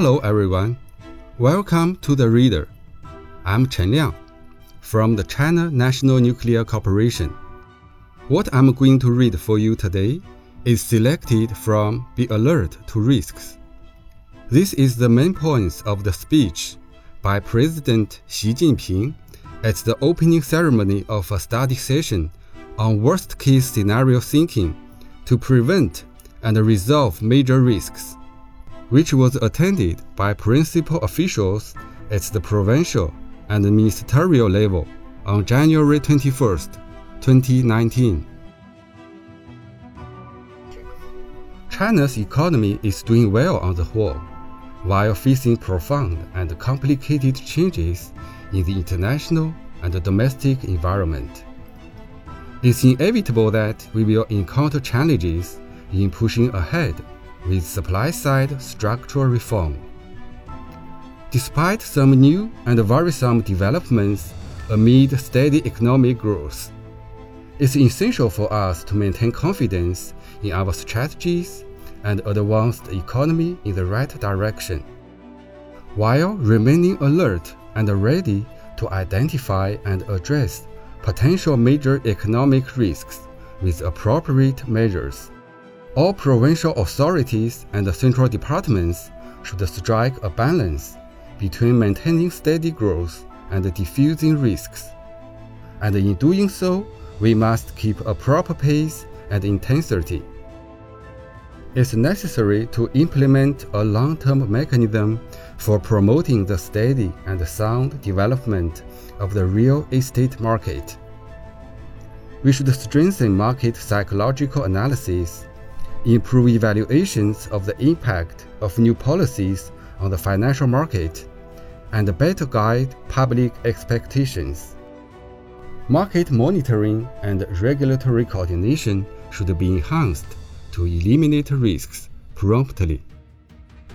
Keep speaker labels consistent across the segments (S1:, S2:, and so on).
S1: Hello, everyone. Welcome to the Reader. I'm Chen Liang from the China National Nuclear Corporation. What I'm going to read for you today is selected from Be Alert to Risks. This is the main points of the speech by President Xi Jinping at the opening ceremony of a study session on worst case scenario thinking to prevent and resolve major risks which was attended by principal officials at the provincial and ministerial level on January 21, 2019. China's economy is doing well on the whole, while facing profound and complicated changes in the international and domestic environment. It's inevitable that we will encounter challenges in pushing ahead with supply side structural reform. Despite some new and worrisome developments amid steady economic growth, it's essential for us to maintain confidence in our strategies and advance the economy in the right direction, while remaining alert and ready to identify and address potential major economic risks with appropriate measures. All provincial authorities and central departments should strike a balance between maintaining steady growth and diffusing risks. And in doing so, we must keep a proper pace and intensity. It's necessary to implement a long term mechanism for promoting the steady and sound development of the real estate market. We should strengthen market psychological analysis improve evaluations of the impact of new policies on the financial market, and better guide public expectations. Market monitoring and regulatory coordination should be enhanced to eliminate risks promptly.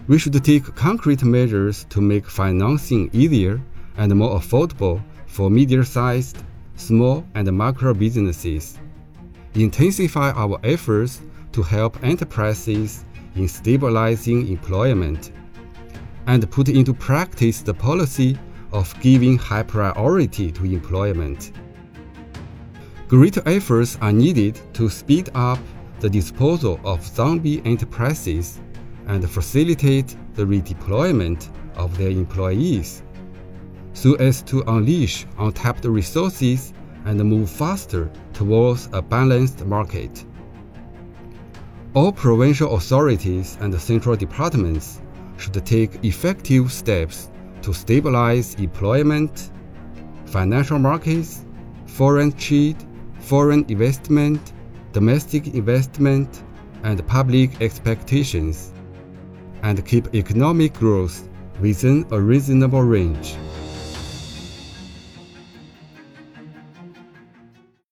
S1: We should take concrete measures to make financing easier and more affordable for medium sized, small, and micro businesses. Intensify our efforts to help enterprises in stabilizing employment and put into practice the policy of giving high priority to employment. Greater efforts are needed to speed up the disposal of zombie enterprises and facilitate the redeployment of their employees so as to unleash untapped resources and move faster towards a balanced market. All provincial authorities and central departments should take effective steps to stabilize employment, financial markets, foreign trade, foreign investment, domestic investment, and public expectations, and keep economic growth within a reasonable range.